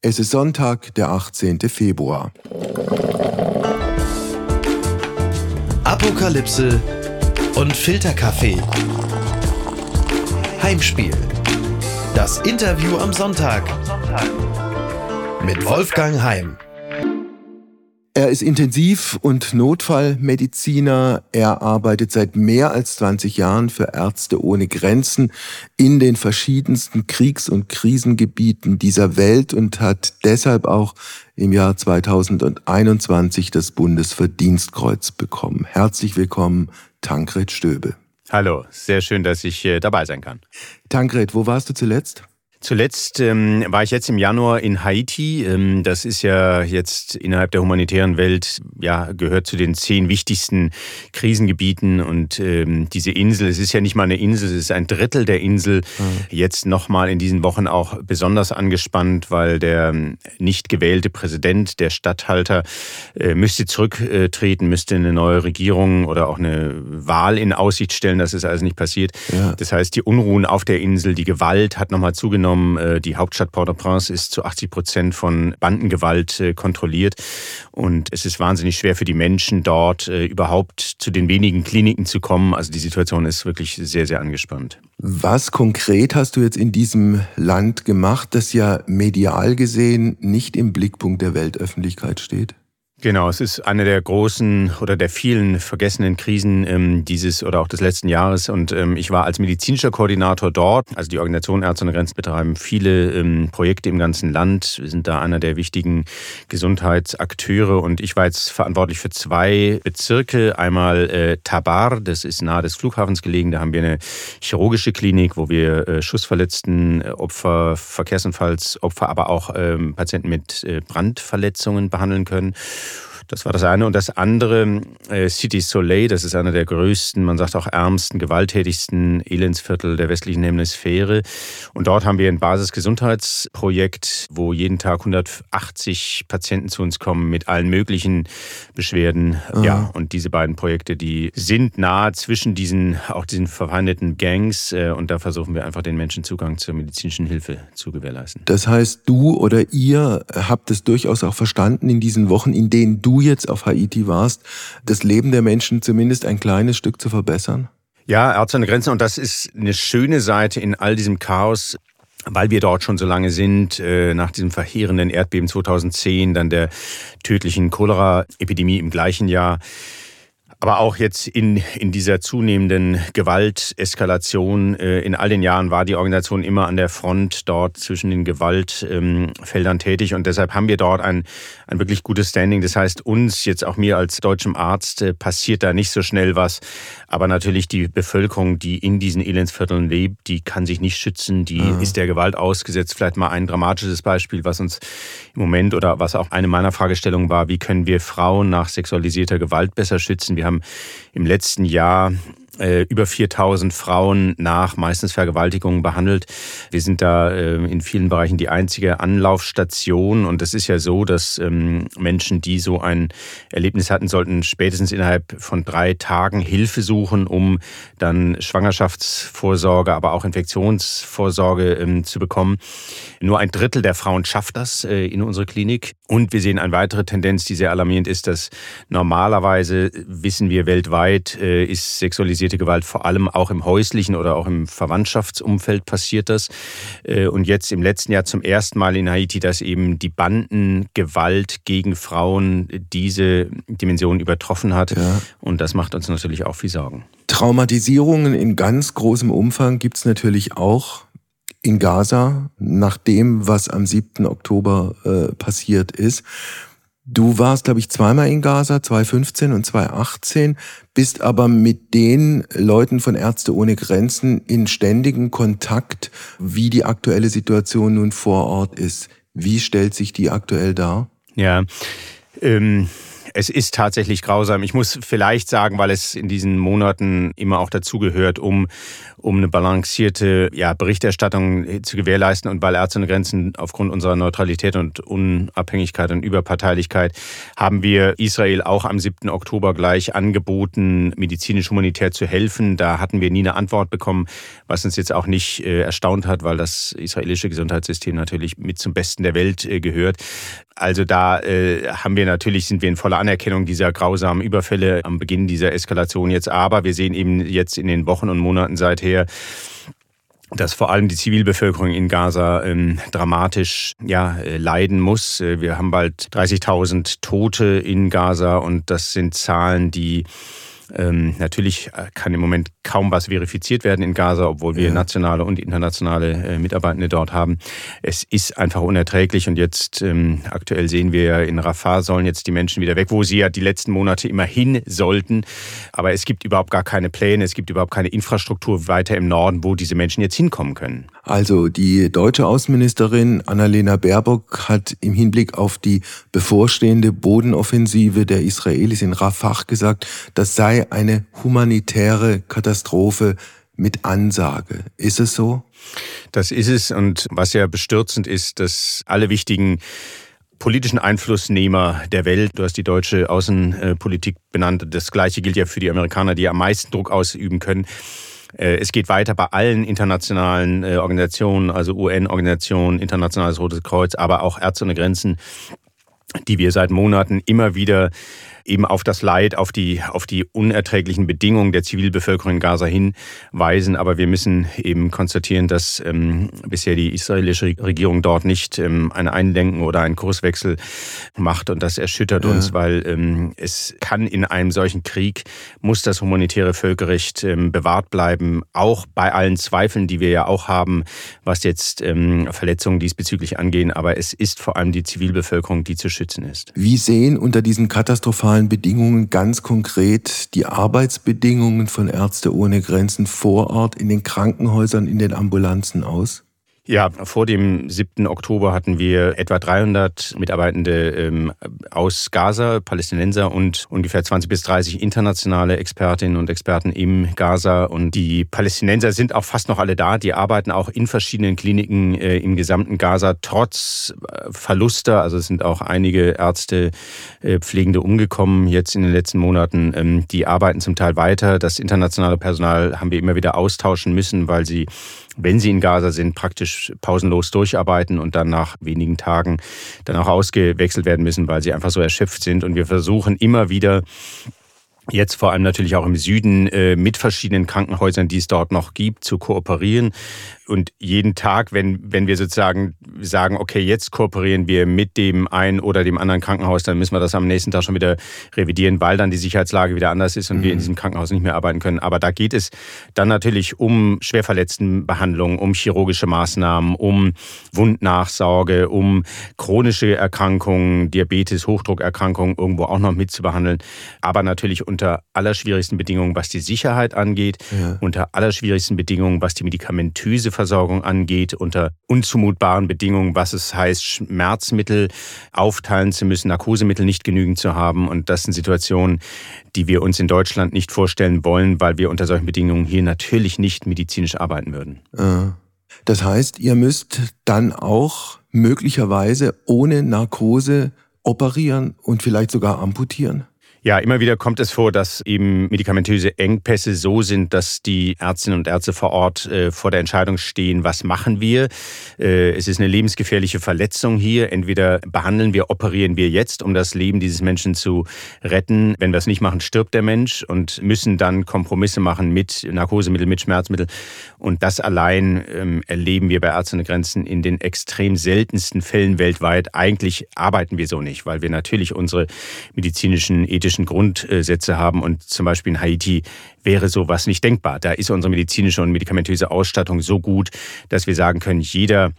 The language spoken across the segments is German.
Es ist Sonntag, der 18. Februar. Apokalypse und Filterkaffee. Heimspiel. Das Interview am Sonntag. Mit Wolfgang Heim. Er ist Intensiv- und Notfallmediziner. Er arbeitet seit mehr als 20 Jahren für Ärzte ohne Grenzen in den verschiedensten Kriegs- und Krisengebieten dieser Welt und hat deshalb auch im Jahr 2021 das Bundesverdienstkreuz bekommen. Herzlich willkommen, Tankred Stöbe. Hallo, sehr schön, dass ich äh, dabei sein kann. Tankred, wo warst du zuletzt? Zuletzt ähm, war ich jetzt im Januar in Haiti. Ähm, das ist ja jetzt innerhalb der humanitären Welt, ja, gehört zu den zehn wichtigsten Krisengebieten. Und ähm, diese Insel, es ist ja nicht mal eine Insel, es ist ein Drittel der Insel. Mhm. Jetzt nochmal in diesen Wochen auch besonders angespannt, weil der ähm, nicht gewählte Präsident, der Statthalter, äh, müsste zurücktreten, müsste eine neue Regierung oder auch eine Wahl in Aussicht stellen. Das ist also nicht passiert. Ja. Das heißt, die Unruhen auf der Insel, die Gewalt hat nochmal zugenommen genommen, äh, die Hauptstadt Port-au-Prince ist zu 80 Prozent von Bandengewalt äh, kontrolliert. Und es ist wahnsinnig schwer für die Menschen dort äh, überhaupt zu den wenigen Kliniken zu kommen. Also die Situation ist wirklich sehr, sehr angespannt. Was konkret hast du jetzt in diesem Land gemacht, das ja medial gesehen nicht im Blickpunkt der Weltöffentlichkeit steht? Genau, es ist eine der großen oder der vielen vergessenen Krisen ähm, dieses oder auch des letzten Jahres. Und ähm, ich war als medizinischer Koordinator dort. Also die Organisation Ärzte ohne Grenzen betreiben viele ähm, Projekte im ganzen Land. Wir sind da einer der wichtigen Gesundheitsakteure. Und ich war jetzt verantwortlich für zwei Bezirke. Einmal äh, Tabar, das ist nahe des Flughafens gelegen. Da haben wir eine chirurgische Klinik, wo wir äh, Schussverletzten, äh, Opfer, Verkehrsunfallsopfer, aber auch ähm, Patienten mit äh, Brandverletzungen behandeln können. Das war das eine. Und das andere, äh, City Soleil, das ist einer der größten, man sagt auch ärmsten, gewalttätigsten Elendsviertel der westlichen Hemisphäre. Und dort haben wir ein Basisgesundheitsprojekt, wo jeden Tag 180 Patienten zu uns kommen mit allen möglichen Beschwerden. Mhm. Ja, und diese beiden Projekte, die sind nahe zwischen diesen, auch diesen verfeindeten Gangs. Äh, und da versuchen wir einfach den Menschen Zugang zur medizinischen Hilfe zu gewährleisten. Das heißt, du oder ihr habt es durchaus auch verstanden in diesen Wochen, in denen du jetzt auf Haiti warst, das Leben der Menschen zumindest ein kleines Stück zu verbessern? Ja, Ärzte ohne Grenzen. Und das ist eine schöne Seite in all diesem Chaos weil wir dort schon so lange sind, äh, nach diesem verheerenden Erdbeben 2010, dann der tödlichen Cholera-Epidemie im gleichen Jahr, aber auch jetzt in, in dieser zunehmenden Gewalteskalation, äh, in all den Jahren war die Organisation immer an der Front dort zwischen den Gewaltfeldern ähm, tätig und deshalb haben wir dort ein, ein wirklich gutes Standing. Das heißt, uns, jetzt auch mir als deutschem Arzt, äh, passiert da nicht so schnell was. Aber natürlich die Bevölkerung, die in diesen Elendsvierteln lebt, die kann sich nicht schützen, die mhm. ist der Gewalt ausgesetzt. Vielleicht mal ein dramatisches Beispiel, was uns im Moment oder was auch eine meiner Fragestellungen war, wie können wir Frauen nach sexualisierter Gewalt besser schützen? Wir haben im letzten Jahr äh, über 4000 Frauen nach meistens Vergewaltigungen behandelt. Wir sind da äh, in vielen Bereichen die einzige Anlaufstation und es ist ja so, dass ähm, Menschen, die so ein Erlebnis hatten, sollten spätestens innerhalb von drei Tagen Hilfe suchen, um dann Schwangerschaftsvorsorge, aber auch Infektionsvorsorge ähm, zu bekommen. Nur ein Drittel der Frauen schafft das äh, in unserer Klinik und wir sehen eine weitere Tendenz, die sehr alarmierend ist, dass normalerweise wissen wir weltweit ist sexualisierte sexualisierte Gewalt vor allem auch im häuslichen oder auch im Verwandtschaftsumfeld passiert das. Äh, und jetzt im letzten Jahr zum ersten Mal in Haiti, dass eben die Bandengewalt gegen Frauen diese Dimension übertroffen hat. Ja. Und das macht uns natürlich auch viel Sorgen. Traumatisierungen in ganz großem Umfang gibt es natürlich auch in Gaza, nach dem, was am 7. Oktober äh, passiert ist. Du warst, glaube ich, zweimal in Gaza, 2015 und 2018, bist aber mit den Leuten von Ärzte ohne Grenzen in ständigem Kontakt, wie die aktuelle Situation nun vor Ort ist. Wie stellt sich die aktuell dar? Ja, ähm, es ist tatsächlich grausam. Ich muss vielleicht sagen, weil es in diesen Monaten immer auch dazugehört, um, um eine balancierte ja, Berichterstattung zu gewährleisten und weil Ärzte ohne Grenzen aufgrund unserer Neutralität und Unabhängigkeit und Überparteilichkeit haben wir Israel auch am 7. Oktober gleich angeboten, medizinisch-humanitär zu helfen. Da hatten wir nie eine Antwort bekommen, was uns jetzt auch nicht äh, erstaunt hat, weil das israelische Gesundheitssystem natürlich mit zum Besten der Welt äh, gehört. Also da äh, haben wir natürlich, sind wir in voller Anerkennung dieser grausamen Überfälle am Beginn dieser Eskalation jetzt. Aber wir sehen eben jetzt in den Wochen und Monaten seither, dass vor allem die Zivilbevölkerung in Gaza ähm, dramatisch ja, äh, leiden muss. Äh, wir haben bald 30.000 Tote in Gaza und das sind Zahlen, die ähm, natürlich äh, kann im Moment kaum was verifiziert werden in Gaza, obwohl wir ja. nationale und internationale äh, Mitarbeitende dort haben. Es ist einfach unerträglich und jetzt ähm, aktuell sehen wir in Rafah sollen jetzt die Menschen wieder weg, wo sie ja die letzten Monate immer hin sollten. Aber es gibt überhaupt gar keine Pläne, es gibt überhaupt keine Infrastruktur weiter im Norden, wo diese Menschen jetzt hinkommen können. Also die deutsche Außenministerin Annalena Baerbock hat im Hinblick auf die bevorstehende Bodenoffensive der Israelis in Rafah gesagt, das sei eine humanitäre Katastrophe mit Ansage. Ist es so? Das ist es. Und was ja bestürzend ist, dass alle wichtigen politischen Einflussnehmer der Welt. Du hast die deutsche Außenpolitik benannt. Das Gleiche gilt ja für die Amerikaner, die am meisten Druck ausüben können. Äh, es geht weiter bei allen internationalen äh, Organisationen, also UN-Organisationen, Internationales Rotes Kreuz, aber auch Ärzte ohne Grenzen, die wir seit Monaten immer wieder eben auf das Leid, auf die, auf die unerträglichen Bedingungen der Zivilbevölkerung in Gaza hinweisen. Aber wir müssen eben konstatieren, dass ähm, bisher die israelische Regierung dort nicht ähm, ein Einlenken oder einen Kurswechsel macht. Und das erschüttert ja. uns, weil ähm, es kann in einem solchen Krieg, muss das humanitäre Völkerrecht ähm, bewahrt bleiben, auch bei allen Zweifeln, die wir ja auch haben, was jetzt ähm, Verletzungen diesbezüglich angehen. Aber es ist vor allem die Zivilbevölkerung, die zu schützen ist. Wie sehen unter diesen katastrophalen normalen Bedingungen ganz konkret die Arbeitsbedingungen von Ärzte ohne Grenzen vor Ort in den Krankenhäusern, in den Ambulanzen aus? Ja, vor dem 7. Oktober hatten wir etwa 300 Mitarbeitende ähm, aus Gaza, Palästinenser und ungefähr 20 bis 30 internationale Expertinnen und Experten im Gaza. Und die Palästinenser sind auch fast noch alle da. Die arbeiten auch in verschiedenen Kliniken äh, im gesamten Gaza, trotz äh, Verluste. Also es sind auch einige Ärzte, äh, Pflegende umgekommen jetzt in den letzten Monaten. Ähm, die arbeiten zum Teil weiter. Das internationale Personal haben wir immer wieder austauschen müssen, weil sie wenn sie in Gaza sind, praktisch pausenlos durcharbeiten und dann nach wenigen Tagen dann auch ausgewechselt werden müssen, weil sie einfach so erschöpft sind. Und wir versuchen immer wieder jetzt vor allem natürlich auch im Süden äh, mit verschiedenen Krankenhäusern, die es dort noch gibt, zu kooperieren. Und jeden Tag, wenn, wenn wir sozusagen sagen, okay, jetzt kooperieren wir mit dem einen oder dem anderen Krankenhaus, dann müssen wir das am nächsten Tag schon wieder revidieren, weil dann die Sicherheitslage wieder anders ist und mhm. wir in mhm. diesem Krankenhaus nicht mehr arbeiten können. Aber da geht es dann natürlich um Schwerverletztenbehandlung, um chirurgische Maßnahmen, um Wundnachsorge, um chronische Erkrankungen, Diabetes, Hochdruckerkrankungen irgendwo auch noch mit zu behandeln. Aber natürlich unter allerschwierigsten Bedingungen, was die Sicherheit angeht, ja. unter allerschwierigsten Bedingungen, was die medikamentöse Versorgung angeht, unter unzumutbaren Bedingungen, was es heißt, Schmerzmittel aufteilen zu müssen, Narkosemittel nicht genügend zu haben. Und das sind Situationen, die wir uns in Deutschland nicht vorstellen wollen, weil wir unter solchen Bedingungen hier natürlich nicht medizinisch arbeiten würden. Das heißt, ihr müsst dann auch möglicherweise ohne Narkose operieren und vielleicht sogar amputieren. Ja, immer wieder kommt es vor, dass eben medikamentöse Engpässe so sind, dass die Ärztinnen und Ärzte vor Ort äh, vor der Entscheidung stehen, was machen wir. Äh, es ist eine lebensgefährliche Verletzung hier. Entweder behandeln wir, operieren wir jetzt, um das Leben dieses Menschen zu retten. Wenn wir es nicht machen, stirbt der Mensch und müssen dann Kompromisse machen mit Narkosemittel, mit Schmerzmittel. Und das allein ähm, erleben wir bei Ärztinnen und Grenzen in den extrem seltensten Fällen weltweit. Eigentlich arbeiten wir so nicht, weil wir natürlich unsere medizinischen, ethischen ethischen Grundsätze haben. Und zum Beispiel in Haiti wäre sowas nicht denkbar. Da ist unsere medizinische und medikamentöse Ausstattung so gut, dass wir sagen können, jeder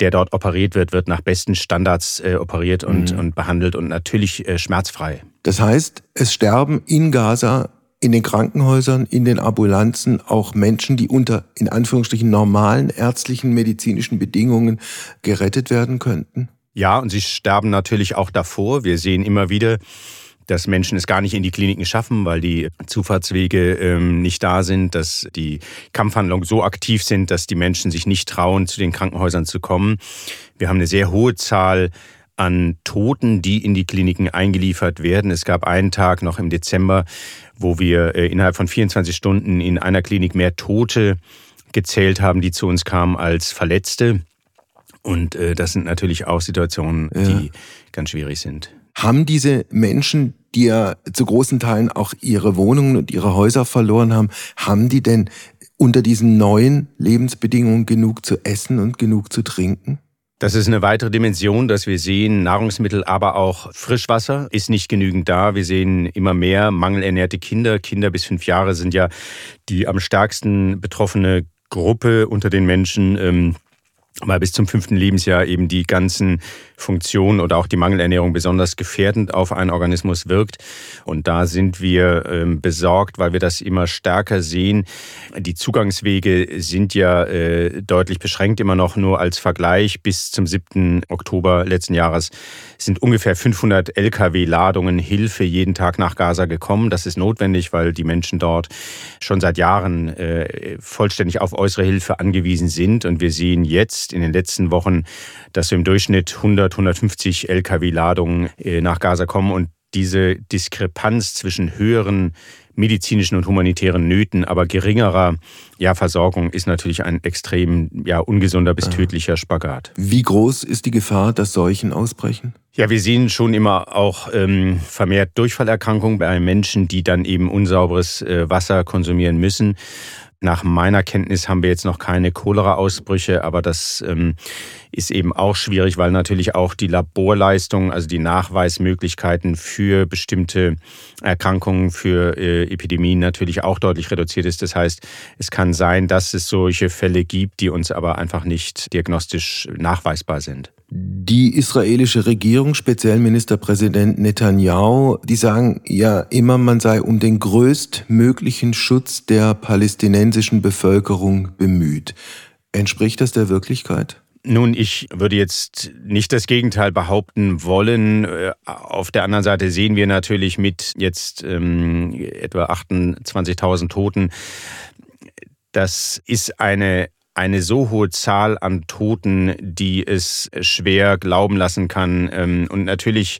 der dort operiert wird, wird nach besten Standards äh, operiert und, mhm. und behandelt und natürlich äh, schmerzfrei. Das heißt, es sterben in Gaza in den Krankenhäusern, in den Ambulanzen auch Menschen, die unter in Anführungsstrichen normalen ärztlichen, medizinischen Bedingungen gerettet werden könnten? Ja, und sie sterben natürlich auch davor. Wir sehen immer wieder, dass Menschen es gar nicht in die Kliniken schaffen, weil die Zufahrtswege ähm, nicht da sind, dass die Kampfhandlungen so aktiv sind, dass die Menschen sich nicht trauen, zu den Krankenhäusern zu kommen. Wir haben eine sehr hohe Zahl an Toten, die in die Kliniken eingeliefert werden. Es gab einen Tag noch im Dezember, wo wir äh, innerhalb von 24 Stunden in einer Klinik mehr Tote gezählt haben, die zu uns kamen, als Verletzte. Und äh, das sind natürlich auch Situationen, ja. die ganz schwierig sind. Haben diese Menschen, die ja zu großen Teilen auch ihre Wohnungen und ihre Häuser verloren haben, haben die denn unter diesen neuen Lebensbedingungen genug zu essen und genug zu trinken? Das ist eine weitere Dimension, dass wir sehen, Nahrungsmittel, aber auch Frischwasser ist nicht genügend da. Wir sehen immer mehr mangelernährte Kinder. Kinder bis fünf Jahre sind ja die am stärksten betroffene Gruppe unter den Menschen. Ähm, weil bis zum fünften Lebensjahr eben die ganzen Funktionen oder auch die Mangelernährung besonders gefährdend auf einen Organismus wirkt. Und da sind wir ähm, besorgt, weil wir das immer stärker sehen. Die Zugangswege sind ja äh, deutlich beschränkt, immer noch nur als Vergleich. Bis zum 7. Oktober letzten Jahres sind ungefähr 500 Lkw-Ladungen Hilfe jeden Tag nach Gaza gekommen. Das ist notwendig, weil die Menschen dort schon seit Jahren äh, vollständig auf äußere Hilfe angewiesen sind. Und wir sehen jetzt in den letzten Wochen, dass wir im Durchschnitt 100, 150 Lkw-Ladungen nach Gaza kommen und diese Diskrepanz zwischen höheren medizinischen und humanitären Nöten, aber geringerer ja, Versorgung ist natürlich ein extrem ja, ungesunder bis tödlicher Spagat. Wie groß ist die Gefahr, dass Seuchen ausbrechen? Ja, wir sehen schon immer auch ähm, vermehrt Durchfallerkrankungen bei Menschen, die dann eben unsauberes äh, Wasser konsumieren müssen. Nach meiner Kenntnis haben wir jetzt noch keine Cholera-Ausbrüche, aber das ähm, ist eben auch schwierig, weil natürlich auch die Laborleistungen, also die Nachweismöglichkeiten für bestimmte Erkrankungen, für äh, Epidemien natürlich auch deutlich reduziert ist. Das heißt, es kann sein, dass es solche Fälle gibt, die uns aber einfach nicht diagnostisch nachweisbar sind. Die israelische Regierung, speziell Ministerpräsident Netanyahu, die sagen ja immer, man sei um den größtmöglichen Schutz der palästinensischen Bevölkerung bemüht. Entspricht das der Wirklichkeit? Nun, ich würde jetzt nicht das Gegenteil behaupten wollen. Äh, auf der anderen Seite sehen wir natürlich mit jetzt ähm, etwa 28.000 Toten, das ist eine eine so hohe Zahl an Toten, die es schwer glauben lassen kann. Ähm, und natürlich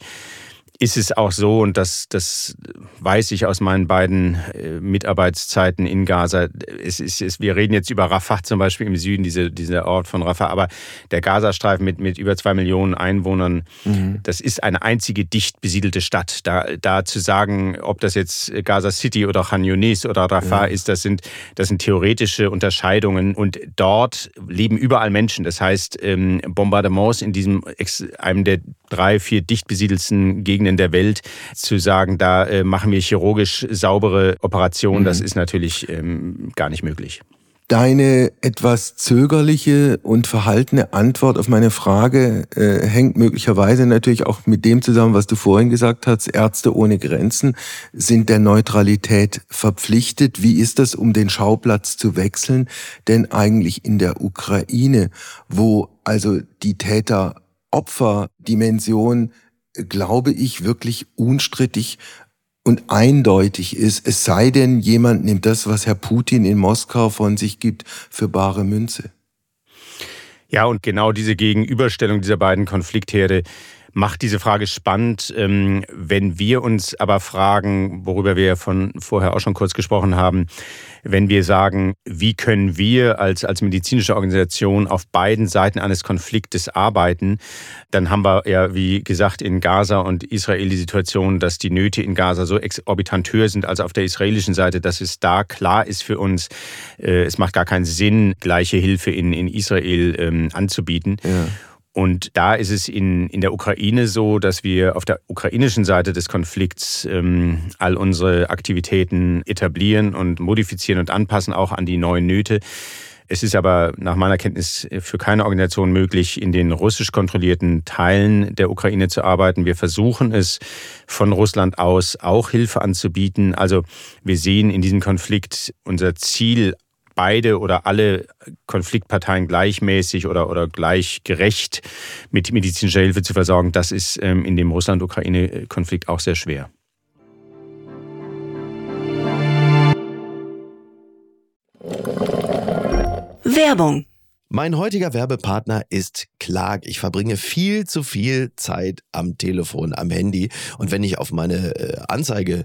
ist es auch so, und das, das weiß ich aus meinen beiden äh, Mitarbeitszeiten in Gaza, es ist, es, wir reden jetzt über Rafah zum Beispiel im Süden, diese, dieser Ort von Rafah, aber der Gazastreifen mit, mit über zwei Millionen Einwohnern, mhm. das ist eine einzige dicht besiedelte Stadt. Da, da zu sagen, ob das jetzt Gaza City oder Khan Yunis oder Rafah ja. ist, das sind, das sind theoretische Unterscheidungen und dort leben überall Menschen. Das heißt, ähm, Bombardements in diesem, einem der drei, vier dicht besiedelsten Gegenden der Welt zu sagen, da äh, machen wir chirurgisch saubere Operationen, mhm. das ist natürlich ähm, gar nicht möglich. Deine etwas zögerliche und verhaltene Antwort auf meine Frage äh, hängt möglicherweise natürlich auch mit dem zusammen, was du vorhin gesagt hast. Ärzte ohne Grenzen sind der Neutralität verpflichtet. Wie ist das, um den Schauplatz zu wechseln? Denn eigentlich in der Ukraine, wo also die Täter Opferdimension, glaube ich, wirklich unstrittig und eindeutig ist, es sei denn, jemand nimmt das, was Herr Putin in Moskau von sich gibt, für bare Münze. Ja, und genau diese Gegenüberstellung dieser beiden Konfliktherde macht diese Frage spannend. Ähm, wenn wir uns aber fragen, worüber wir von vorher auch schon kurz gesprochen haben, wenn wir sagen, wie können wir als, als medizinische Organisation auf beiden Seiten eines Konfliktes arbeiten, dann haben wir ja, wie gesagt, in Gaza und Israel die Situation, dass die Nöte in Gaza so exorbitant höher sind als auf der israelischen Seite, dass es da klar ist für uns, äh, es macht gar keinen Sinn, gleiche Hilfe in, in Israel ähm, anzubieten. Ja. Und da ist es in, in der Ukraine so, dass wir auf der ukrainischen Seite des Konflikts ähm, all unsere Aktivitäten etablieren und modifizieren und anpassen, auch an die neuen Nöte. Es ist aber nach meiner Kenntnis für keine Organisation möglich, in den russisch kontrollierten Teilen der Ukraine zu arbeiten. Wir versuchen es von Russland aus auch Hilfe anzubieten. Also wir sehen in diesem Konflikt unser Ziel beide oder alle Konfliktparteien gleichmäßig oder, oder gleich gerecht mit medizinischer Hilfe zu versorgen, das ist ähm, in dem Russland-Ukraine-Konflikt auch sehr schwer. Werbung. Mein heutiger Werbepartner ist Clark. Ich verbringe viel zu viel Zeit am Telefon, am Handy. Und wenn ich auf meine äh, Anzeige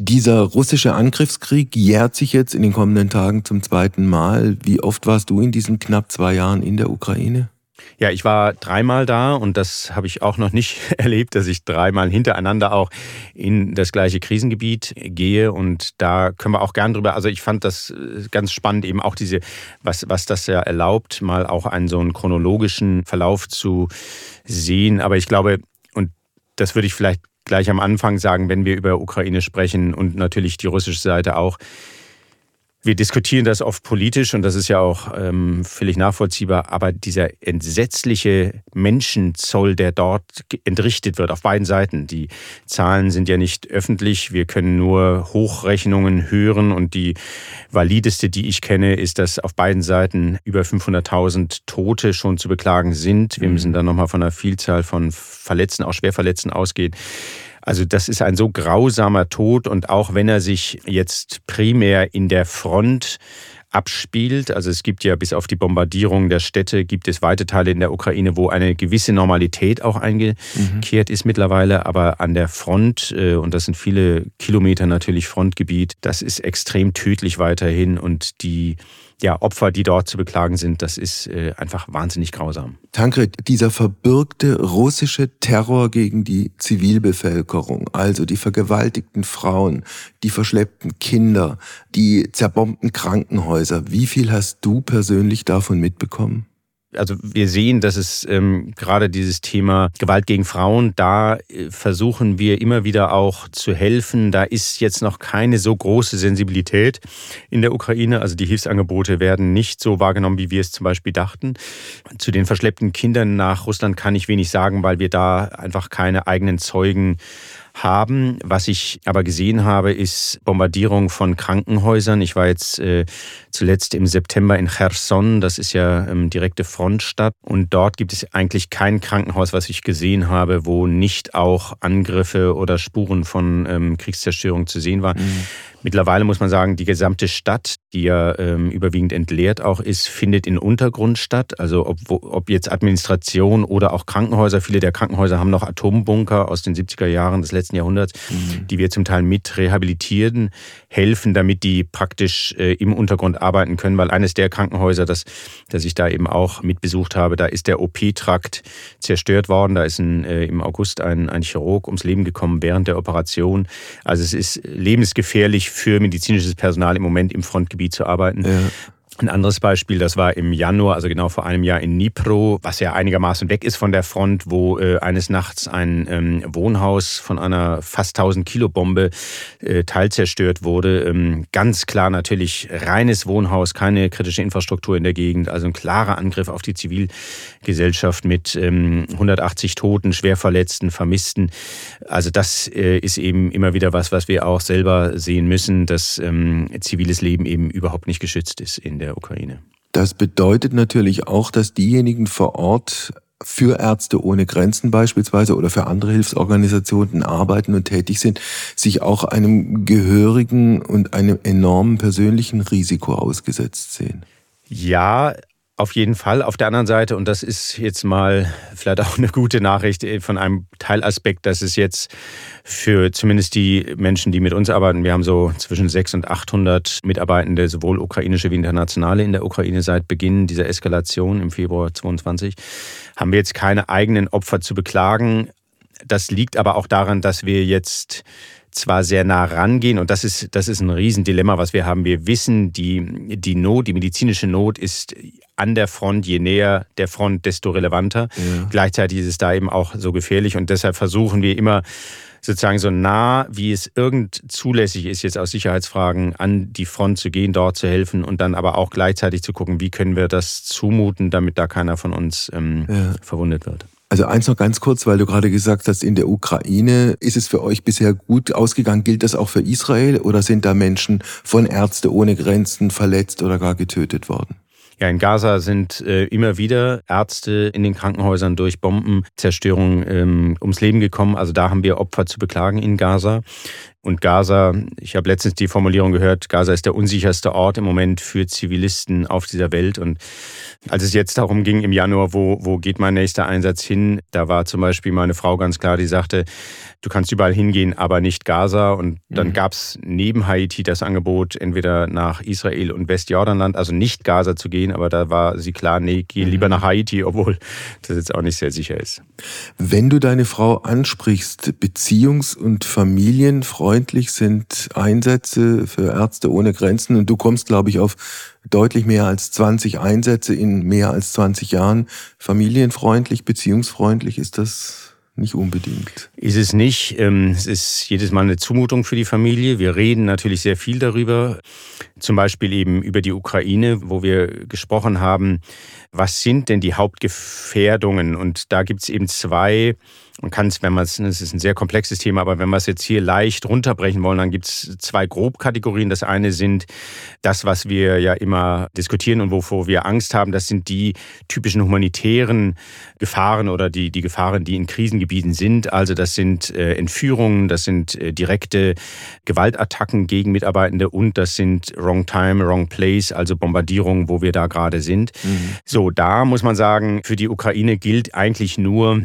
Dieser russische Angriffskrieg jährt sich jetzt in den kommenden Tagen zum zweiten Mal. Wie oft warst du in diesen knapp zwei Jahren in der Ukraine? Ja, ich war dreimal da und das habe ich auch noch nicht erlebt, dass ich dreimal hintereinander auch in das gleiche Krisengebiet gehe und da können wir auch gern drüber, also ich fand das äh, ganz spannend eben auch diese, was, was das ja erlaubt, mal auch einen so einen chronologischen Verlauf zu sehen, aber ich glaube, und das würde ich vielleicht gleich am Anfang sagen, wenn wir über Ukraine sprechen und natürlich die russische Seite auch. Wir diskutieren das oft politisch und das ist ja auch ähm, völlig nachvollziehbar, aber dieser entsetzliche Menschenzoll, der dort entrichtet wird auf beiden Seiten, die Zahlen sind ja nicht öffentlich, wir können nur Hochrechnungen hören und die valideste, die ich kenne, ist, dass auf beiden Seiten über 500.000 Tote schon zu beklagen sind. Wir mhm. müssen dann nochmal von einer Vielzahl von Verletzten, auch Schwerverletzten ausgehen. Also das ist ein so grausamer Tod und auch wenn er sich jetzt primär in der Front abspielt. Also es gibt ja bis auf die Bombardierung der Städte, gibt es weite Teile in der Ukraine, wo eine gewisse Normalität auch eingekehrt mhm. ist mittlerweile. Aber an der Front, äh, und das sind viele Kilometer natürlich Frontgebiet, das ist extrem tödlich weiterhin. Und die ja, Opfer, die dort zu beklagen sind, das ist äh, einfach wahnsinnig grausam. Tankred, dieser verbürgte russische Terror gegen die Zivilbevölkerung, also die vergewaltigten Frauen, die verschleppten Kinder, die zerbombten Krankenhäuser, wie viel hast du persönlich davon mitbekommen? Also wir sehen, dass es ähm, gerade dieses Thema Gewalt gegen Frauen, da äh, versuchen wir immer wieder auch zu helfen. Da ist jetzt noch keine so große Sensibilität in der Ukraine. Also die Hilfsangebote werden nicht so wahrgenommen, wie wir es zum Beispiel dachten. Zu den verschleppten Kindern nach Russland kann ich wenig sagen, weil wir da einfach keine eigenen Zeugen haben. Was ich aber gesehen habe, ist Bombardierung von Krankenhäusern. Ich war jetzt äh, zuletzt im September in Cherson, das ist ja ähm, direkte Frontstadt. Und dort gibt es eigentlich kein Krankenhaus, was ich gesehen habe, wo nicht auch Angriffe oder Spuren von ähm, Kriegszerstörung zu sehen waren. Mhm. Mittlerweile muss man sagen, die gesamte Stadt, die ja ähm, überwiegend entleert auch ist, findet in Untergrund statt. Also ob, ob jetzt Administration oder auch Krankenhäuser. Viele der Krankenhäuser haben noch Atombunker aus den 70er Jahren des letzten Jahrhunderts, mhm. die wir zum Teil mit rehabilitieren, helfen, damit die praktisch äh, im Untergrund arbeiten können. Weil eines der Krankenhäuser, das, das ich da eben auch mitbesucht habe, da ist der OP-Trakt zerstört worden. Da ist ein, äh, im August ein, ein Chirurg ums Leben gekommen während der Operation. Also es ist lebensgefährlich für medizinisches Personal im Moment im Frontgebiet zu arbeiten. Ja. Ein anderes Beispiel, das war im Januar, also genau vor einem Jahr in Dnipro, was ja einigermaßen weg ist von der Front, wo äh, eines Nachts ein ähm, Wohnhaus von einer fast 1000 Kilo Bombe äh, teilzerstört wurde. Ähm, ganz klar natürlich reines Wohnhaus, keine kritische Infrastruktur in der Gegend, also ein klarer Angriff auf die Zivilgesellschaft mit ähm, 180 Toten, Schwerverletzten, Vermissten. Also das äh, ist eben immer wieder was, was wir auch selber sehen müssen, dass ähm, ziviles Leben eben überhaupt nicht geschützt ist in der der Ukraine. Das bedeutet natürlich auch, dass diejenigen vor Ort für Ärzte ohne Grenzen beispielsweise oder für andere Hilfsorganisationen arbeiten und tätig sind, sich auch einem gehörigen und einem enormen persönlichen Risiko ausgesetzt sehen. Ja, auf jeden Fall. Auf der anderen Seite, und das ist jetzt mal vielleicht auch eine gute Nachricht äh, von einem Teilaspekt, dass es jetzt für zumindest die Menschen, die mit uns arbeiten, wir haben so zwischen 600 und 800 Mitarbeitende, sowohl ukrainische wie internationale in der Ukraine seit Beginn dieser Eskalation im Februar 22, haben wir jetzt keine eigenen Opfer zu beklagen. Das liegt aber auch daran, dass wir jetzt zwar sehr nah rangehen und das ist, das ist ein Riesendilemma, was wir haben. Wir wissen, die, die Not, die medizinische Not ist an der Front, je näher der Front, desto relevanter. Ja. Gleichzeitig ist es da eben auch so gefährlich und deshalb versuchen wir immer sozusagen so nah, wie es irgend zulässig ist, jetzt aus Sicherheitsfragen an die Front zu gehen, dort zu helfen und dann aber auch gleichzeitig zu gucken, wie können wir das zumuten, damit da keiner von uns ähm, ja. verwundet wird. Also eins noch ganz kurz, weil du gerade gesagt hast, in der Ukraine ist es für euch bisher gut ausgegangen. Gilt das auch für Israel oder sind da Menschen von Ärzte ohne Grenzen verletzt oder gar getötet worden? Ja, in Gaza sind äh, immer wieder Ärzte in den Krankenhäusern durch Bombenzerstörung ähm, ums Leben gekommen. Also da haben wir Opfer zu beklagen in Gaza. Und Gaza, ich habe letztens die Formulierung gehört, Gaza ist der unsicherste Ort im Moment für Zivilisten auf dieser Welt. Und als es jetzt darum ging im Januar, wo, wo geht mein nächster Einsatz hin, da war zum Beispiel meine Frau ganz klar, die sagte, du kannst überall hingehen, aber nicht Gaza. Und dann mhm. gab es neben Haiti das Angebot, entweder nach Israel und Westjordanland, also nicht Gaza zu gehen, aber da war sie klar, nee, geh mhm. lieber nach Haiti, obwohl das jetzt auch nicht sehr sicher ist. Wenn du deine Frau ansprichst, Beziehungs- und familienfreundlich sind Einsätze für Ärzte ohne Grenzen und du kommst, glaube ich, auf deutlich mehr als 20 Einsätze in mehr als 20 Jahren. Familienfreundlich, beziehungsfreundlich ist das nicht unbedingt. Ist es nicht. Ähm, es ist jedes Mal eine Zumutung für die Familie. Wir reden natürlich sehr viel darüber. Zum Beispiel eben über die Ukraine, wo wir gesprochen haben, was sind denn die Hauptgefährdungen? Und da gibt es eben zwei man kann es, wenn man es, es ist ein sehr komplexes Thema, aber wenn wir es jetzt hier leicht runterbrechen wollen, dann gibt es zwei Grobkategorien. Das eine sind das, was wir ja immer diskutieren und wovor wir Angst haben. Das sind die typischen humanitären Gefahren oder die, die Gefahren, die in Krisengebieten sind. Also das sind äh, Entführungen, das sind äh, direkte Gewaltattacken gegen Mitarbeitende und das sind Wrong Time, Wrong Place, also Bombardierungen, wo wir da gerade sind. Mhm. So, da muss man sagen, für die Ukraine gilt eigentlich nur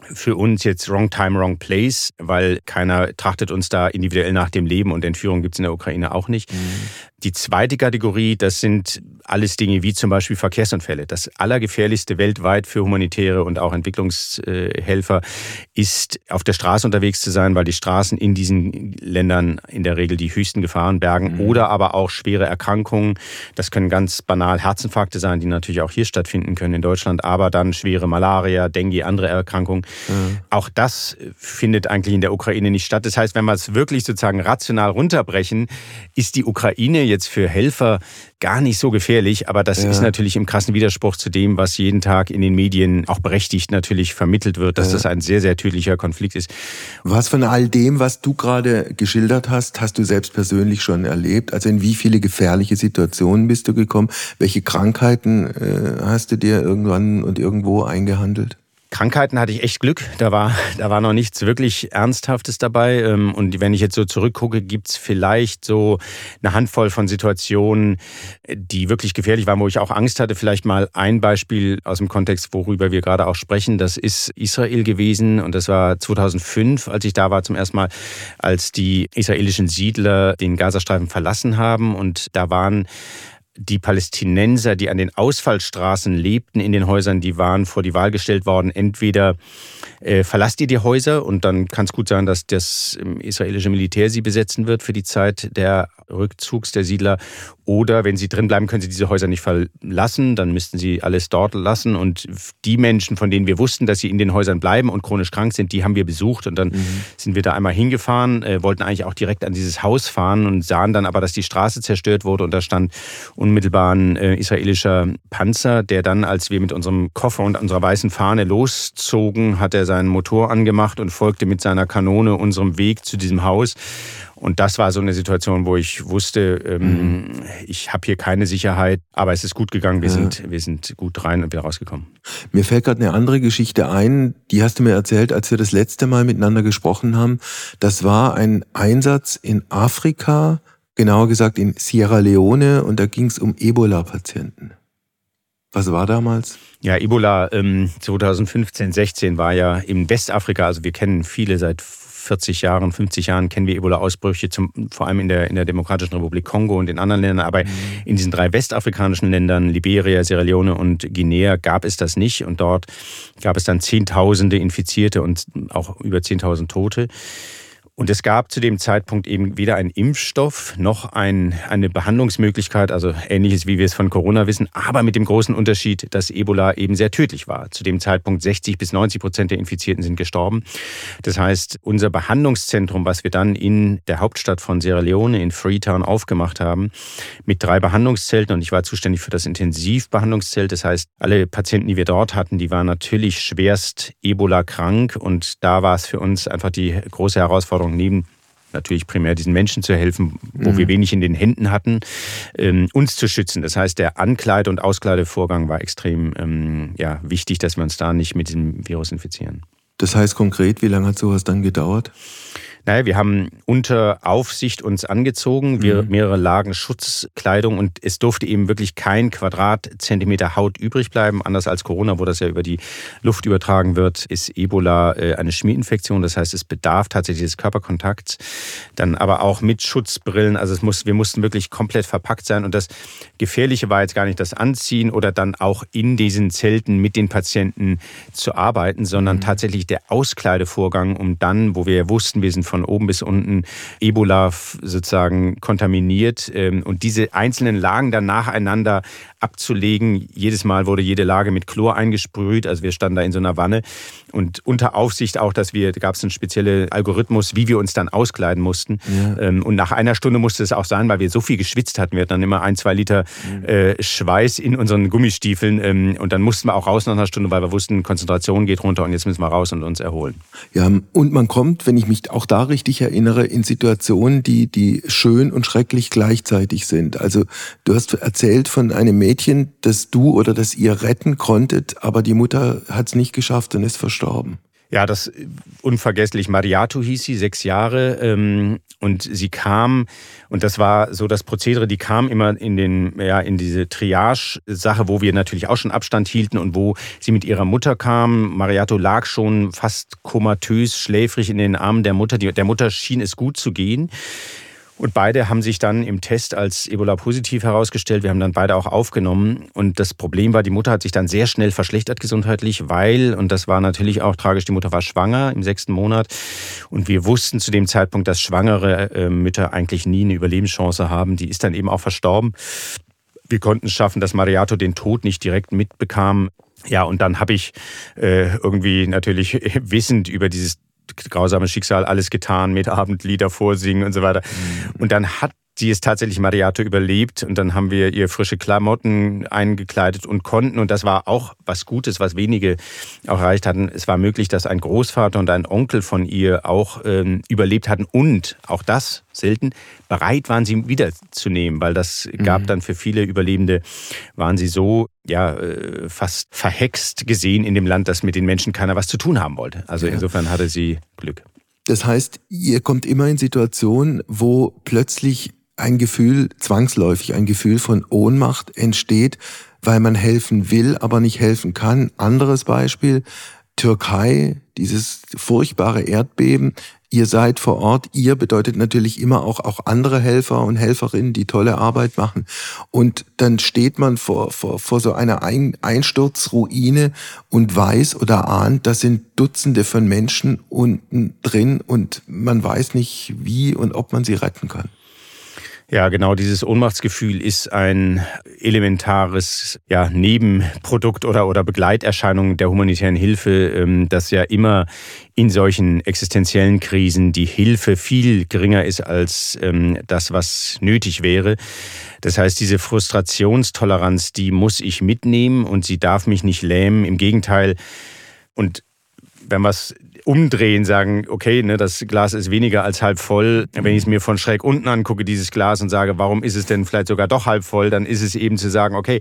für uns jetzt Wrong Time, Wrong Place, weil keiner trachtet uns da individuell nach dem Leben und Entführung gibt es in der Ukraine auch nicht. Mhm. Die zweite Kategorie, das sind alles Dinge wie zum Beispiel Verkehrsunfälle. Das Allergefährlichste weltweit für humanitäre und auch Entwicklungshelfer ist, auf der Straße unterwegs zu sein, weil die Straßen in diesen Ländern in der Regel die höchsten Gefahren bergen mhm. oder aber auch schwere Erkrankungen. Das können ganz banal Herzinfarkte sein, die natürlich auch hier stattfinden können in Deutschland, aber dann schwere Malaria, Dengue, andere Erkrankungen. Mhm. Auch das findet eigentlich in der Ukraine nicht statt. Das heißt, wenn wir es wirklich sozusagen rational runterbrechen, ist die Ukraine jetzt für Helfer gar nicht so gefährlich, aber das ja. ist natürlich im krassen Widerspruch zu dem, was jeden Tag in den Medien auch berechtigt natürlich vermittelt wird, dass ja. das ein sehr, sehr tödlicher Konflikt ist. Was von all dem, was du gerade geschildert hast, hast du selbst persönlich schon erlebt? Also in wie viele gefährliche Situationen bist du gekommen? Welche Krankheiten äh, hast du dir irgendwann und irgendwo eingehandelt? Krankheiten hatte ich echt Glück. Da war, da war noch nichts wirklich Ernsthaftes dabei. Ähm, und wenn ich jetzt so zurückgucke, gibt es vielleicht so eine Handvoll von Situationen, die wirklich gefährlich waren, wo ich auch Angst hatte. Vielleicht mal ein Beispiel aus dem Kontext, worüber wir gerade auch sprechen. Das ist Israel gewesen. Und das war 2005, als ich da war zum ersten Mal, als die israelischen Siedler den Gazastreifen verlassen haben. Und da waren die Palästinenser, die an den Ausfallstraßen lebten in den Häusern, die waren vor die Wahl gestellt worden, entweder äh, verlasst ihr die Häuser und dann kann es gut sein, dass das ähm, israelische Militär sie besetzen wird für die Zeit der Rückzugs der Siedler oder wenn sie drin bleiben, können sie diese Häuser nicht verlassen, dann müssten sie alles dort lassen und die Menschen, von denen wir wussten, dass sie in den Häusern bleiben und chronisch krank sind, die haben wir besucht und dann mhm. sind wir da einmal hingefahren, äh, wollten eigentlich auch direkt an dieses Haus fahren und sahen dann aber, dass die Straße zerstört wurde und da stand unmittelbar ein äh, israelischer Panzer, der dann, als wir mit unserem Koffer und unserer weißen Fahne loszogen, hat er seinen Motor angemacht und folgte mit seiner Kanone unserem Weg zu diesem Haus. Und das war so eine Situation, wo ich wusste, ähm, mhm. ich habe hier keine Sicherheit, aber es ist gut gegangen. Wir, ja. sind, wir sind gut rein und wieder rausgekommen. Mir fällt gerade eine andere Geschichte ein, die hast du mir erzählt, als wir das letzte Mal miteinander gesprochen haben. Das war ein Einsatz in Afrika, genauer gesagt in Sierra Leone, und da ging es um Ebola-Patienten. Was war damals? Ja, Ebola ähm, 2015, 16 war ja in Westafrika, also wir kennen viele seit 40 Jahren, 50 Jahren kennen wir Ebola-Ausbrüche, vor allem in der, in der Demokratischen Republik Kongo und in anderen Ländern. Aber mhm. in diesen drei westafrikanischen Ländern, Liberia, Sierra Leone und Guinea, gab es das nicht. Und dort gab es dann Zehntausende Infizierte und auch über 10.000 Tote. Und es gab zu dem Zeitpunkt eben weder einen Impfstoff noch ein, eine Behandlungsmöglichkeit, also ähnliches wie wir es von Corona wissen, aber mit dem großen Unterschied, dass Ebola eben sehr tödlich war. Zu dem Zeitpunkt 60 bis 90 Prozent der Infizierten sind gestorben. Das heißt, unser Behandlungszentrum, was wir dann in der Hauptstadt von Sierra Leone in Freetown aufgemacht haben, mit drei Behandlungszelten und ich war zuständig für das Intensivbehandlungszelt. Das heißt, alle Patienten, die wir dort hatten, die waren natürlich schwerst Ebola krank und da war es für uns einfach die große Herausforderung, Herausforderung neben natürlich primär diesen Menschen zu helfen, wo mhm. wir wenig in den Händen hatten, ähm, uns zu schützen. Das heißt, der Ankleid- und Auskleidevorgang war extrem ähm, ja, wichtig, dass wir uns da nicht mit diesem Virus infizieren. Das heißt konkret, wie lange hat sowas dann gedauert? Naja, wir haben unter Aufsicht uns angezogen, wir mhm. mehrere Lagen Schutzkleidung und es durfte eben wirklich kein Quadratzentimeter Haut übrig bleiben. Anders als Corona, wo das ja über die Luft übertragen wird, ist Ebola äh, eine Schmierinfektion. Das heißt, es bedarf tatsächlich des Körperkontakts. Dann aber auch mit Schutzbrillen. Also es muss, wir mussten wirklich komplett verpackt sein. Und das Gefährliche war jetzt gar nicht das Anziehen oder dann auch in diesen Zelten mit den Patienten zu arbeiten, sondern mhm. tatsächlich der Auskleidevorgang, um dann, wo wir wussten, wir sind von oben bis unten Ebola sozusagen kontaminiert. Ähm, und diese einzelnen Lagen dann nacheinander abzulegen. Jedes Mal wurde jede Lage mit Chlor eingesprüht. Also wir standen da in so einer Wanne. Und unter Aufsicht auch, dass wir, da gab es einen speziellen Algorithmus, wie wir uns dann auskleiden mussten. Ja. Ähm, und nach einer Stunde musste es auch sein, weil wir so viel geschwitzt hatten. Wir hatten dann immer ein, zwei Liter äh, Schweiß in unseren Gummistiefeln. Ähm, und dann mussten wir auch raus nach einer Stunde, weil wir wussten, Konzentration geht runter und jetzt müssen wir raus und uns erholen. Ja, und man kommt, wenn ich mich auch da richtig erinnere, in Situationen, die, die schön und schrecklich gleichzeitig sind. Also du hast erzählt von einem Mädchen, das du oder das ihr retten konntet, aber die Mutter hat es nicht geschafft und ist verstorben. Ja, das äh, unvergesslich. Mariato hieß sie, sechs Jahre. Ähm, und sie kam, und das war so das Prozedere, die kam immer in, den, ja, in diese Triage-Sache, wo wir natürlich auch schon Abstand hielten und wo sie mit ihrer Mutter kam. Mariato lag schon fast komatös, schläfrig in den Armen der Mutter. Die, der Mutter schien es gut zu gehen. Und beide haben sich dann im Test als Ebola-positiv herausgestellt. Wir haben dann beide auch aufgenommen. Und das Problem war, die Mutter hat sich dann sehr schnell verschlechtert gesundheitlich, weil, und das war natürlich auch tragisch, die Mutter war schwanger im sechsten Monat. Und wir wussten zu dem Zeitpunkt, dass schwangere äh, Mütter eigentlich nie eine Überlebenschance haben. Die ist dann eben auch verstorben. Wir konnten es schaffen, dass Mariato den Tod nicht direkt mitbekam. Ja, und dann habe ich äh, irgendwie natürlich wissend über dieses grausame Schicksal alles getan mit Abendlieder vorsingen und so weiter. Mhm. Und dann hat die ist tatsächlich Mariato überlebt und dann haben wir ihr frische Klamotten eingekleidet und konnten, und das war auch was Gutes, was wenige auch erreicht hatten, es war möglich, dass ein Großvater und ein Onkel von ihr auch ähm, überlebt hatten und auch das selten bereit waren, sie wiederzunehmen, weil das gab mhm. dann für viele Überlebende, waren sie so ja äh, fast verhext gesehen in dem Land, dass mit den Menschen keiner was zu tun haben wollte. Also ja. insofern hatte sie Glück. Das heißt, ihr kommt immer in Situationen, wo plötzlich ein Gefühl, zwangsläufig ein Gefühl von Ohnmacht entsteht, weil man helfen will, aber nicht helfen kann. Anderes Beispiel, Türkei, dieses furchtbare Erdbeben. Ihr seid vor Ort. Ihr bedeutet natürlich immer auch, auch andere Helfer und Helferinnen, die tolle Arbeit machen. Und dann steht man vor, vor, vor so einer Ein Einsturzruine und weiß oder ahnt, da sind Dutzende von Menschen unten drin und man weiß nicht, wie und ob man sie retten kann. Ja, genau, dieses Ohnmachtsgefühl ist ein elementares ja, Nebenprodukt oder, oder Begleiterscheinung der humanitären Hilfe, ähm, dass ja immer in solchen existenziellen Krisen die Hilfe viel geringer ist als ähm, das, was nötig wäre. Das heißt, diese Frustrationstoleranz, die muss ich mitnehmen und sie darf mich nicht lähmen. Im Gegenteil, und wenn wir es umdrehen, sagen, okay, ne, das Glas ist weniger als halb voll. Wenn ich es mir von schräg unten angucke, dieses Glas, und sage, warum ist es denn vielleicht sogar doch halb voll, dann ist es eben zu sagen, okay,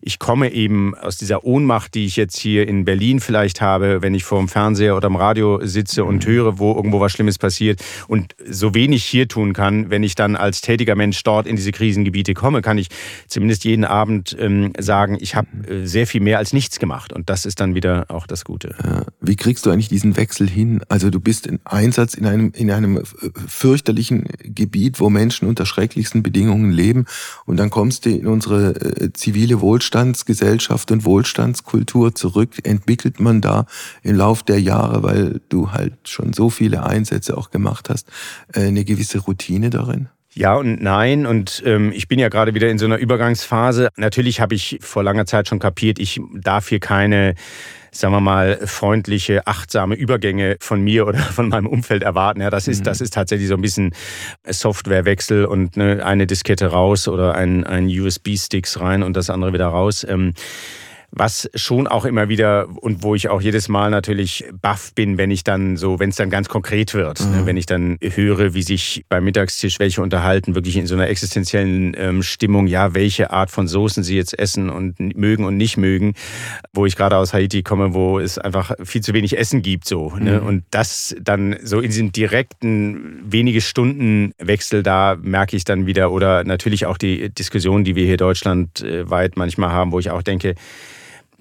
ich komme eben aus dieser Ohnmacht, die ich jetzt hier in Berlin vielleicht habe, wenn ich vor dem Fernseher oder im Radio sitze und mhm. höre, wo irgendwo was Schlimmes passiert und so wenig hier tun kann, wenn ich dann als tätiger Mensch dort in diese Krisengebiete komme, kann ich zumindest jeden Abend ähm, sagen, ich habe äh, sehr viel mehr als nichts gemacht und das ist dann wieder auch das Gute. Ja. Wie kriegst du eigentlich diesen Wechsel hin? Also du bist in Einsatz in einem, in einem äh, fürchterlichen Gebiet, wo Menschen unter schrecklichsten Bedingungen leben und dann kommst du in unsere äh, zivile Wohlstand Wohlstandsgesellschaft und Wohlstandskultur zurück? Entwickelt man da im Lauf der Jahre, weil du halt schon so viele Einsätze auch gemacht hast, äh, eine gewisse Routine darin? Ja und nein. Und ähm, ich bin ja gerade wieder in so einer Übergangsphase. Natürlich habe ich vor langer Zeit schon kapiert, ich darf hier keine sagen wir mal, freundliche, achtsame Übergänge von mir oder von meinem Umfeld erwarten. Ja, das ist, mhm. das ist tatsächlich so ein bisschen Softwarewechsel und ne, eine Diskette raus oder ein, ein USB-Sticks rein und das andere wieder raus. Ähm, was schon auch immer wieder und wo ich auch jedes Mal natürlich baff bin, wenn ich dann so, wenn es dann ganz konkret wird, ne, mhm. ne, wenn ich dann höre, wie sich beim Mittagstisch welche unterhalten, wirklich in so einer existenziellen ähm, Stimmung, ja, welche Art von Soßen sie jetzt essen und mögen und nicht mögen, wo ich gerade aus Haiti komme, wo es einfach viel zu wenig Essen gibt, so. Ne? Mhm. Ne? Und das dann so in diesem direkten wenige Stunden Wechsel, da merke ich dann wieder oder natürlich auch die Diskussion, die wir hier deutschlandweit manchmal haben, wo ich auch denke,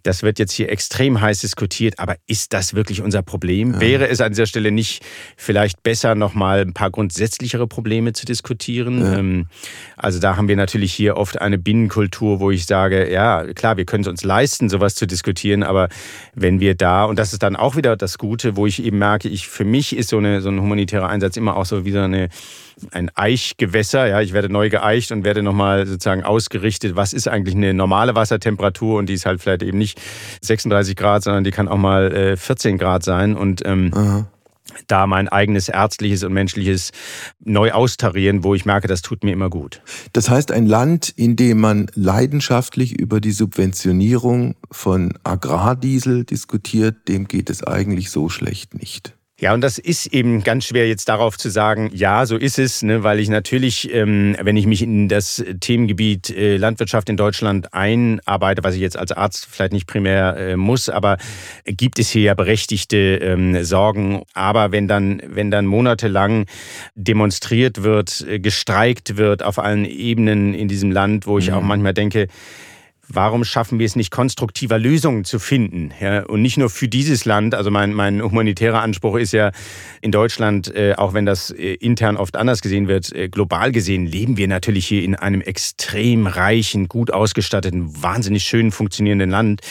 das wird jetzt hier extrem heiß diskutiert, aber ist das wirklich unser Problem? Ja. Wäre es an dieser Stelle nicht vielleicht besser, nochmal ein paar grundsätzlichere Probleme zu diskutieren? Ja. Ähm, also da haben wir natürlich hier oft eine Binnenkultur, wo ich sage, ja, klar, wir können es uns leisten, sowas zu diskutieren, aber wenn wir da, und das ist dann auch wieder das Gute, wo ich eben merke, ich, für mich ist so, eine, so ein humanitärer Einsatz immer auch so wie so eine ein Eichgewässer. Ja, ich werde neu geeicht und werde nochmal sozusagen ausgerichtet, was ist eigentlich eine normale Wassertemperatur und die ist halt vielleicht eben nicht 36 Grad, sondern die kann auch mal äh, 14 Grad sein und ähm, da mein eigenes ärztliches und menschliches neu austarieren, wo ich merke, das tut mir immer gut. Das heißt, ein Land, in dem man leidenschaftlich über die Subventionierung von Agrardiesel diskutiert, dem geht es eigentlich so schlecht nicht. Ja, und das ist eben ganz schwer jetzt darauf zu sagen, ja, so ist es, ne, weil ich natürlich, ähm, wenn ich mich in das Themengebiet äh, Landwirtschaft in Deutschland einarbeite, was ich jetzt als Arzt vielleicht nicht primär äh, muss, aber gibt es hier ja berechtigte ähm, Sorgen. Aber wenn dann, wenn dann monatelang demonstriert wird, äh, gestreikt wird auf allen Ebenen in diesem Land, wo ich mhm. auch manchmal denke, warum schaffen wir es nicht, konstruktiver Lösungen zu finden? Ja, und nicht nur für dieses Land. Also mein, mein humanitärer Anspruch ist ja in Deutschland, äh, auch wenn das äh, intern oft anders gesehen wird, äh, global gesehen leben wir natürlich hier in einem extrem reichen, gut ausgestatteten, wahnsinnig schön funktionierenden Land.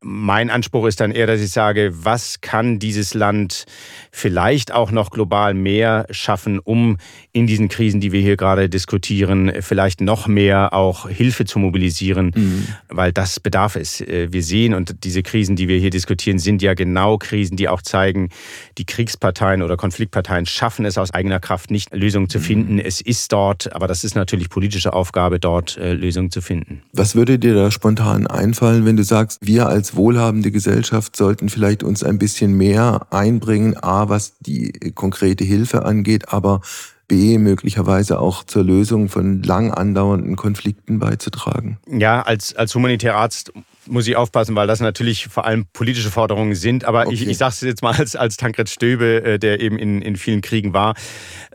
Mein Anspruch ist dann eher, dass ich sage, was kann dieses Land vielleicht auch noch global mehr schaffen, um in diesen Krisen, die wir hier gerade diskutieren, vielleicht noch mehr auch Hilfe zu mobilisieren. Mhm weil das bedarf es. Äh, wir sehen, und diese Krisen, die wir hier diskutieren, sind ja genau Krisen, die auch zeigen, die Kriegsparteien oder Konfliktparteien schaffen es aus eigener Kraft nicht, Lösungen zu finden. Mhm. Es ist dort, aber das ist natürlich politische Aufgabe, dort äh, Lösungen zu finden. Was würde dir da spontan einfallen, wenn du sagst, wir als wohlhabende Gesellschaft sollten vielleicht uns ein bisschen mehr einbringen, a, was die konkrete Hilfe angeht, aber B möglicherweise auch zur Lösung von lang andauernden Konflikten beizutragen? Ja, als, als humanitärer Arzt muss ich aufpassen, weil das natürlich vor allem politische Forderungen sind. Aber okay. ich, ich sage es jetzt mal als, als Tankred Stöbe, äh, der eben in, in vielen Kriegen war.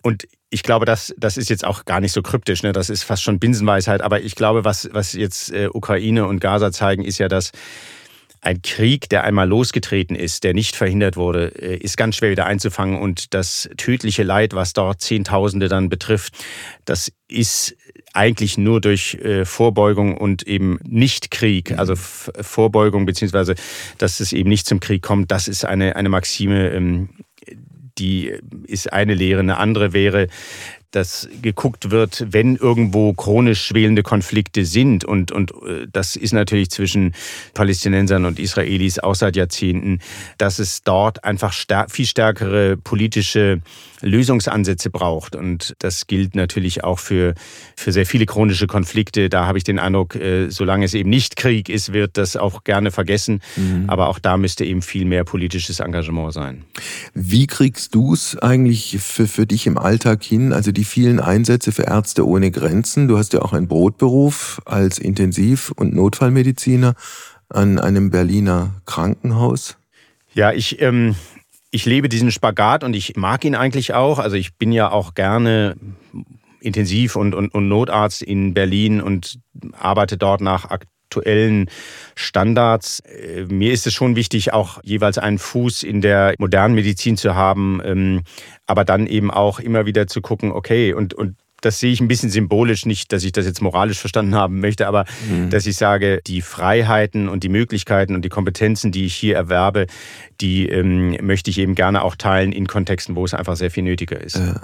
Und ich glaube, das, das ist jetzt auch gar nicht so kryptisch, ne? das ist fast schon Binsenweisheit. Aber ich glaube, was, was jetzt äh, Ukraine und Gaza zeigen, ist ja, dass ein Krieg, der einmal losgetreten ist, der nicht verhindert wurde, äh, ist ganz schwer wieder einzufangen. Und das tödliche Leid, was dort Zehntausende dann betrifft, das ist eigentlich nur durch äh, Vorbeugung und eben nicht Krieg, also Vorbeugung beziehungsweise, dass es eben nicht zum Krieg kommt, das ist eine, eine Maxime, ähm, die ist eine Lehre. Eine andere wäre, dass geguckt wird, wenn irgendwo chronisch schwelende Konflikte sind. Und, und äh, das ist natürlich zwischen Palästinensern und Israelis auch seit Jahrzehnten, dass es dort einfach stär viel stärkere politische Lösungsansätze braucht. Und das gilt natürlich auch für, für sehr viele chronische Konflikte. Da habe ich den Eindruck, äh, solange es eben nicht Krieg ist, wird das auch gerne vergessen. Mhm. Aber auch da müsste eben viel mehr politisches Engagement sein. Wie kriegst du es eigentlich für, für dich im Alltag hin? Also die vielen Einsätze für Ärzte ohne Grenzen. Du hast ja auch einen Brotberuf als Intensiv- und Notfallmediziner an einem Berliner Krankenhaus. Ja, ich ähm, ich lebe diesen Spagat und ich mag ihn eigentlich auch. Also ich bin ja auch gerne Intensiv- und, und, und Notarzt in Berlin und arbeite dort nach aktuellen Standards. Äh, mir ist es schon wichtig, auch jeweils einen Fuß in der modernen Medizin zu haben, ähm, aber dann eben auch immer wieder zu gucken, okay, und, und das sehe ich ein bisschen symbolisch, nicht, dass ich das jetzt moralisch verstanden haben möchte, aber mhm. dass ich sage, die Freiheiten und die Möglichkeiten und die Kompetenzen, die ich hier erwerbe, die ähm, möchte ich eben gerne auch teilen in Kontexten, wo es einfach sehr viel nötiger ist. Ja.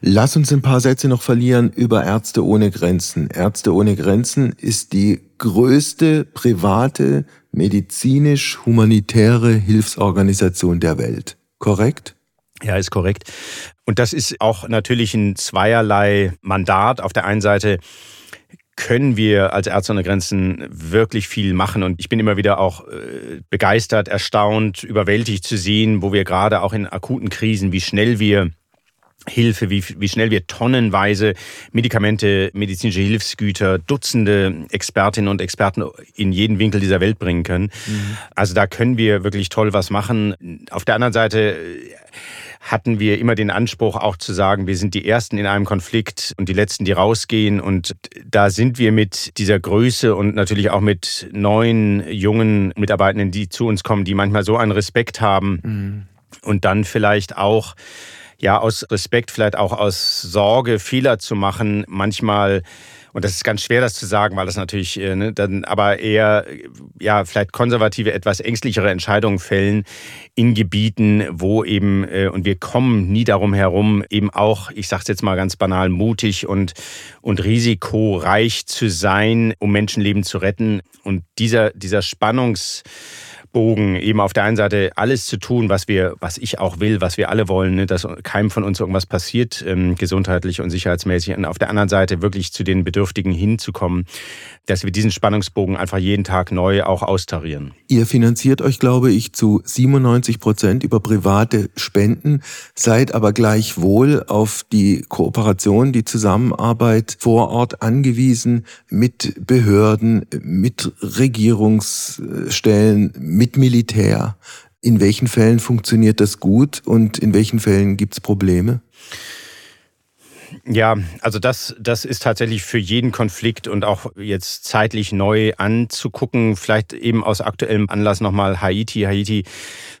Lass uns ein paar Sätze noch verlieren über Ärzte ohne Grenzen. Ärzte ohne Grenzen ist die größte private medizinisch-humanitäre Hilfsorganisation der Welt. Korrekt? Ja, ist korrekt. Und das ist auch natürlich ein zweierlei Mandat. Auf der einen Seite können wir als Ärzte ohne Grenzen wirklich viel machen. Und ich bin immer wieder auch äh, begeistert, erstaunt, überwältigt zu sehen, wo wir gerade auch in akuten Krisen, wie schnell wir Hilfe, wie, wie schnell wir tonnenweise Medikamente, medizinische Hilfsgüter, Dutzende Expertinnen und Experten in jeden Winkel dieser Welt bringen können. Mhm. Also da können wir wirklich toll was machen. Auf der anderen Seite hatten wir immer den Anspruch auch zu sagen, wir sind die Ersten in einem Konflikt und die Letzten, die rausgehen. Und da sind wir mit dieser Größe und natürlich auch mit neuen, jungen Mitarbeitenden, die zu uns kommen, die manchmal so einen Respekt haben mhm. und dann vielleicht auch ja aus Respekt, vielleicht auch aus Sorge, Fehler zu machen, manchmal und das ist ganz schwer, das zu sagen, weil das natürlich äh, ne, dann aber eher ja vielleicht konservative, etwas ängstlichere Entscheidungen fällen in Gebieten, wo eben äh, und wir kommen nie darum herum, eben auch, ich sage es jetzt mal ganz banal, mutig und und risikoreich zu sein, um Menschenleben zu retten. Und dieser dieser Spannungs Bogen, eben auf der einen Seite alles zu tun, was wir, was ich auch will, was wir alle wollen, ne, dass keinem von uns irgendwas passiert, ähm, gesundheitlich und sicherheitsmäßig. Und auf der anderen Seite wirklich zu den Bedürftigen hinzukommen, dass wir diesen Spannungsbogen einfach jeden Tag neu auch austarieren. Ihr finanziert euch, glaube ich, zu 97 Prozent über private Spenden, seid aber gleichwohl auf die Kooperation, die Zusammenarbeit vor Ort angewiesen mit Behörden, mit Regierungsstellen, mit Militär. In welchen Fällen funktioniert das gut und in welchen Fällen gibt es Probleme? Ja, also das, das ist tatsächlich für jeden Konflikt und auch jetzt zeitlich neu anzugucken. Vielleicht eben aus aktuellem Anlass nochmal Haiti. Haiti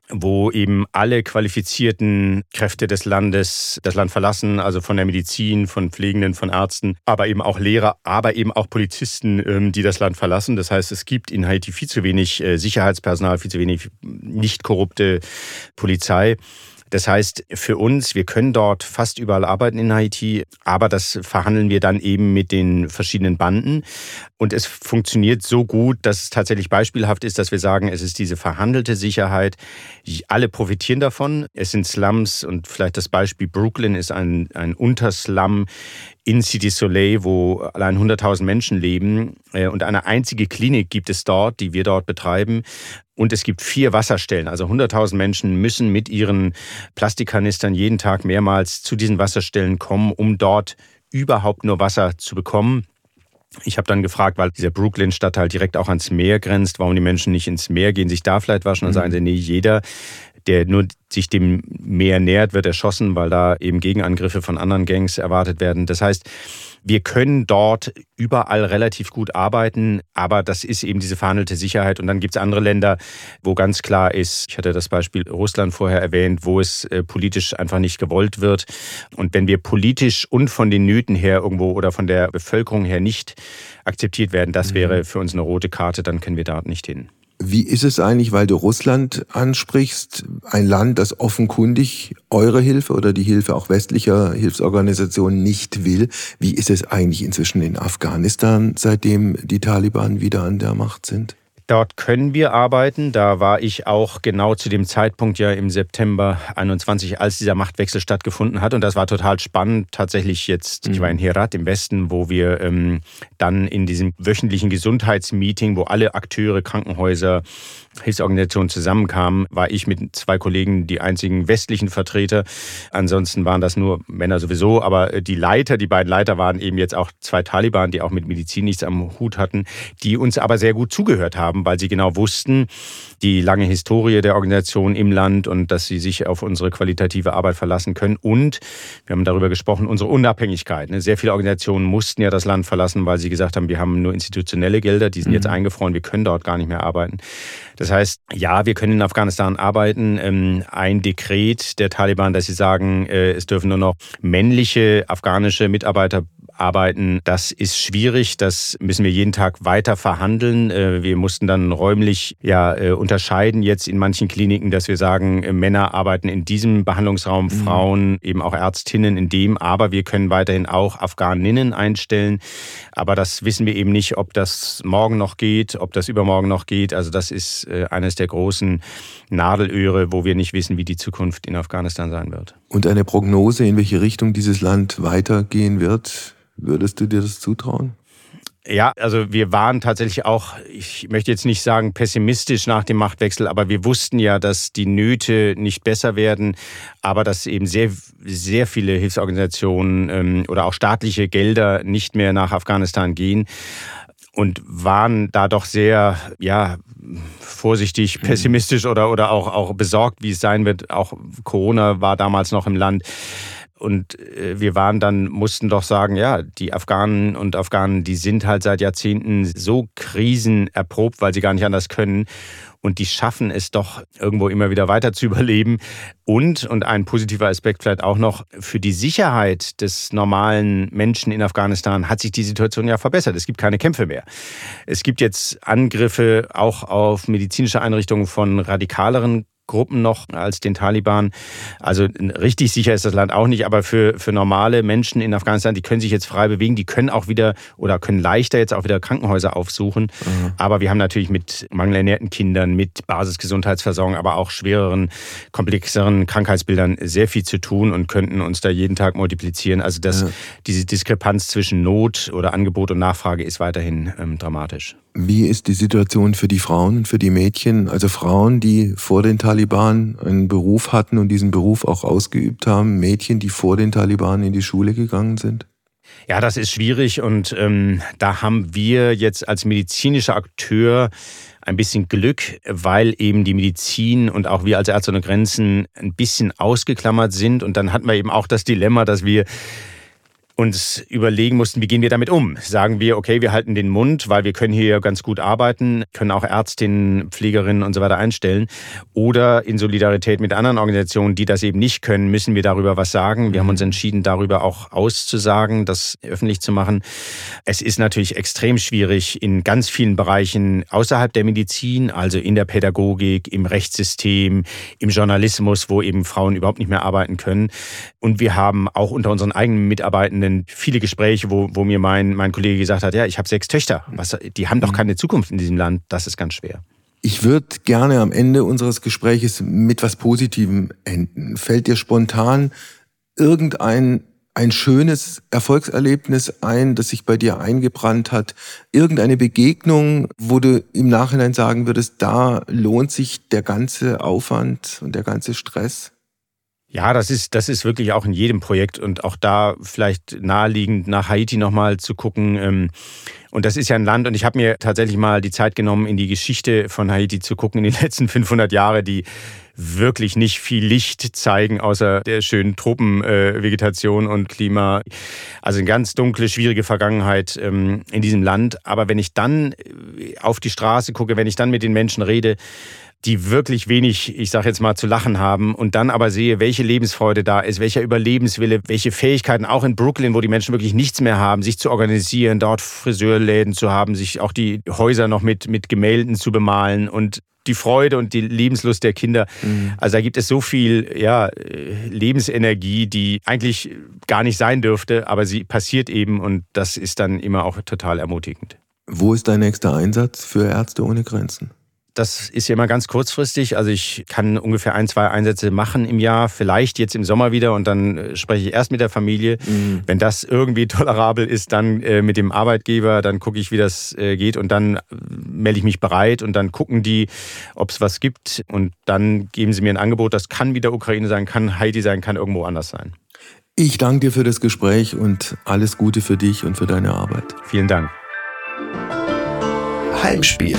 wo eben alle qualifizierten Kräfte des Landes das Land verlassen, also von der Medizin, von Pflegenden, von Ärzten, aber eben auch Lehrer, aber eben auch Polizisten, ähm, die das Land verlassen. Das heißt, es gibt in Haiti viel zu wenig äh, Sicherheitspersonal, viel zu wenig nicht korrupte Polizei. Das heißt, für uns, wir können dort fast überall arbeiten in Haiti, aber das verhandeln wir dann eben mit den verschiedenen Banden. Und es funktioniert so gut, dass es tatsächlich beispielhaft ist, dass wir sagen, es ist diese verhandelte Sicherheit. Alle profitieren davon. Es sind Slums und vielleicht das Beispiel Brooklyn ist ein, ein Unterslum in City Soleil, wo allein 100.000 Menschen leben. Äh, und eine einzige Klinik gibt es dort, die wir dort betreiben. Und es gibt vier Wasserstellen. Also 100.000 Menschen müssen mit ihren Plastikkanistern jeden Tag mehrmals zu diesen Wasserstellen kommen, um dort überhaupt nur Wasser zu bekommen. Ich habe dann gefragt, weil dieser Brooklyn-Stadtteil direkt auch ans Meer grenzt, warum die Menschen nicht ins Meer gehen, sich da vielleicht waschen. Dann mhm. sagen sie, nee, jeder, der nur sich dem Meer nähert, wird erschossen, weil da eben Gegenangriffe von anderen Gangs erwartet werden. Das heißt, wir können dort überall relativ gut arbeiten, aber das ist eben diese verhandelte Sicherheit. Und dann gibt es andere Länder, wo ganz klar ist, ich hatte das Beispiel Russland vorher erwähnt, wo es äh, politisch einfach nicht gewollt wird. Und wenn wir politisch und von den Nöten her irgendwo oder von der Bevölkerung her nicht akzeptiert werden, das mhm. wäre für uns eine rote Karte, dann können wir dort nicht hin. Wie ist es eigentlich, weil du Russland ansprichst, ein Land, das offenkundig eure Hilfe oder die Hilfe auch westlicher Hilfsorganisationen nicht will? Wie ist es eigentlich inzwischen in Afghanistan, seitdem die Taliban wieder an der Macht sind? Dort können wir arbeiten. Da war ich auch genau zu dem Zeitpunkt ja im September 21, als dieser Machtwechsel stattgefunden hat. Und das war total spannend. Tatsächlich jetzt, mhm. ich war in Herat im Westen, wo wir ähm, dann in diesem wöchentlichen Gesundheitsmeeting, wo alle Akteure, Krankenhäuser, Hilfsorganisationen zusammenkamen, war ich mit zwei Kollegen die einzigen westlichen Vertreter. Ansonsten waren das nur Männer sowieso, aber die Leiter, die beiden Leiter waren eben jetzt auch zwei Taliban, die auch mit Medizin nichts am Hut hatten, die uns aber sehr gut zugehört haben, weil sie genau wussten, die lange Historie der Organisation im Land und dass sie sich auf unsere qualitative Arbeit verlassen können. Und wir haben darüber gesprochen, unsere Unabhängigkeit. Ne? Sehr viele Organisationen mussten ja das Land verlassen, weil sie gesagt haben, wir haben nur institutionelle Gelder, die sind jetzt mhm. eingefroren, wir können dort gar nicht mehr arbeiten. Das heißt, ja, wir können in Afghanistan arbeiten. Ähm, ein Dekret der Taliban, dass sie sagen, äh, es dürfen nur noch männliche afghanische Mitarbeiter arbeiten. Das ist schwierig, das müssen wir jeden Tag weiter verhandeln. Äh, wir mussten dann räumlich ja äh, unterscheiden jetzt in manchen Kliniken, dass wir sagen, äh, Männer arbeiten in diesem Behandlungsraum, mhm. Frauen eben auch Ärztinnen in dem, aber wir können weiterhin auch Afghaninnen einstellen. Aber das wissen wir eben nicht, ob das morgen noch geht, ob das übermorgen noch geht. Also das ist eines der großen Nadelöhre, wo wir nicht wissen, wie die Zukunft in Afghanistan sein wird. Und eine Prognose, in welche Richtung dieses Land weitergehen wird? Würdest du dir das zutrauen? Ja, also wir waren tatsächlich auch, ich möchte jetzt nicht sagen pessimistisch nach dem Machtwechsel, aber wir wussten ja, dass die Nöte nicht besser werden, aber dass eben sehr, sehr viele Hilfsorganisationen ähm, oder auch staatliche Gelder nicht mehr nach Afghanistan gehen und waren da doch sehr, ja, vorsichtig, mhm. pessimistisch oder, oder auch, auch besorgt, wie es sein wird. Auch Corona war damals noch im Land. Und äh, wir waren dann, mussten doch sagen, ja, die Afghanen und Afghanen, die sind halt seit Jahrzehnten so krisenerprobt, weil sie gar nicht anders können. Und die schaffen es doch irgendwo immer wieder weiter zu überleben. Und, und ein positiver Aspekt vielleicht auch noch, für die Sicherheit des normalen Menschen in Afghanistan hat sich die Situation ja verbessert. Es gibt keine Kämpfe mehr. Es gibt jetzt Angriffe auch auf medizinische Einrichtungen von radikaleren Gruppen noch als den Taliban. Also richtig sicher ist das Land auch nicht, aber für, für normale Menschen in Afghanistan, die können sich jetzt frei bewegen, die können auch wieder oder können leichter jetzt auch wieder Krankenhäuser aufsuchen. Mhm. Aber wir haben natürlich mit mangelernährten Kindern, mit Basisgesundheitsversorgung, aber auch schwereren, komplexeren Krankheitsbildern sehr viel zu tun und könnten uns da jeden Tag multiplizieren. Also das, ja. diese Diskrepanz zwischen Not oder Angebot und Nachfrage ist weiterhin ähm, dramatisch. Wie ist die Situation für die Frauen und für die Mädchen? Also Frauen, die vor den Taliban einen Beruf hatten und diesen Beruf auch ausgeübt haben, Mädchen, die vor den Taliban in die Schule gegangen sind? Ja, das ist schwierig und ähm, da haben wir jetzt als medizinischer Akteur ein bisschen Glück, weil eben die Medizin und auch wir als Ärzte ohne Grenzen ein bisschen ausgeklammert sind und dann hatten wir eben auch das Dilemma, dass wir uns überlegen mussten, wie gehen wir damit um? Sagen wir, okay, wir halten den Mund, weil wir können hier ganz gut arbeiten, können auch Ärztinnen, Pflegerinnen und so weiter einstellen. Oder in Solidarität mit anderen Organisationen, die das eben nicht können, müssen wir darüber was sagen. Wir haben uns entschieden, darüber auch auszusagen, das öffentlich zu machen. Es ist natürlich extrem schwierig in ganz vielen Bereichen außerhalb der Medizin, also in der Pädagogik, im Rechtssystem, im Journalismus, wo eben Frauen überhaupt nicht mehr arbeiten können. Und wir haben auch unter unseren eigenen Mitarbeitenden viele Gespräche, wo, wo mir mein, mein Kollege gesagt hat, ja, ich habe sechs Töchter. Was, die haben doch mhm. keine Zukunft in diesem Land. Das ist ganz schwer. Ich würde gerne am Ende unseres Gespräches mit was Positivem enden. Fällt dir spontan irgendein ein schönes Erfolgserlebnis ein, das sich bei dir eingebrannt hat? Irgendeine Begegnung, wo du im Nachhinein sagen würdest, da lohnt sich der ganze Aufwand und der ganze Stress? Ja, das ist, das ist wirklich auch in jedem Projekt und auch da vielleicht naheliegend nach Haiti nochmal zu gucken. Ähm, und das ist ja ein Land und ich habe mir tatsächlich mal die Zeit genommen, in die Geschichte von Haiti zu gucken in den letzten 500 Jahre, die wirklich nicht viel Licht zeigen, außer der schönen Tropenvegetation und Klima. Also eine ganz dunkle, schwierige Vergangenheit ähm, in diesem Land. Aber wenn ich dann äh, auf die Straße gucke, wenn ich dann mit den Menschen rede, die wirklich wenig, ich sage jetzt mal, zu lachen haben und dann aber sehe, welche Lebensfreude da ist, welcher Überlebenswille, welche Fähigkeiten auch in Brooklyn, wo die Menschen wirklich nichts mehr haben, sich zu organisieren, dort Friseurläden zu haben, sich auch die Häuser noch mit, mit Gemälden zu bemalen und die Freude und die Lebenslust der Kinder. Mhm. Also da gibt es so viel ja, Lebensenergie, die eigentlich gar nicht sein dürfte, aber sie passiert eben und das ist dann immer auch total ermutigend. Wo ist dein nächster Einsatz für Ärzte ohne Grenzen? Das ist ja immer ganz kurzfristig. Also ich kann ungefähr ein, zwei Einsätze machen im Jahr, vielleicht jetzt im Sommer wieder und dann äh, spreche ich erst mit der Familie. Mhm. Wenn das irgendwie tolerabel ist, dann äh, mit dem Arbeitgeber, dann gucke ich, wie das äh, geht und dann äh, melde ich mich bereit und dann gucken die, ob es was gibt und dann geben sie mir ein Angebot. Das kann wieder Ukraine sein, kann Haiti sein, kann irgendwo anders sein. Ich danke dir für das Gespräch und alles Gute für dich und für deine Arbeit. Vielen Dank. Heimspiel.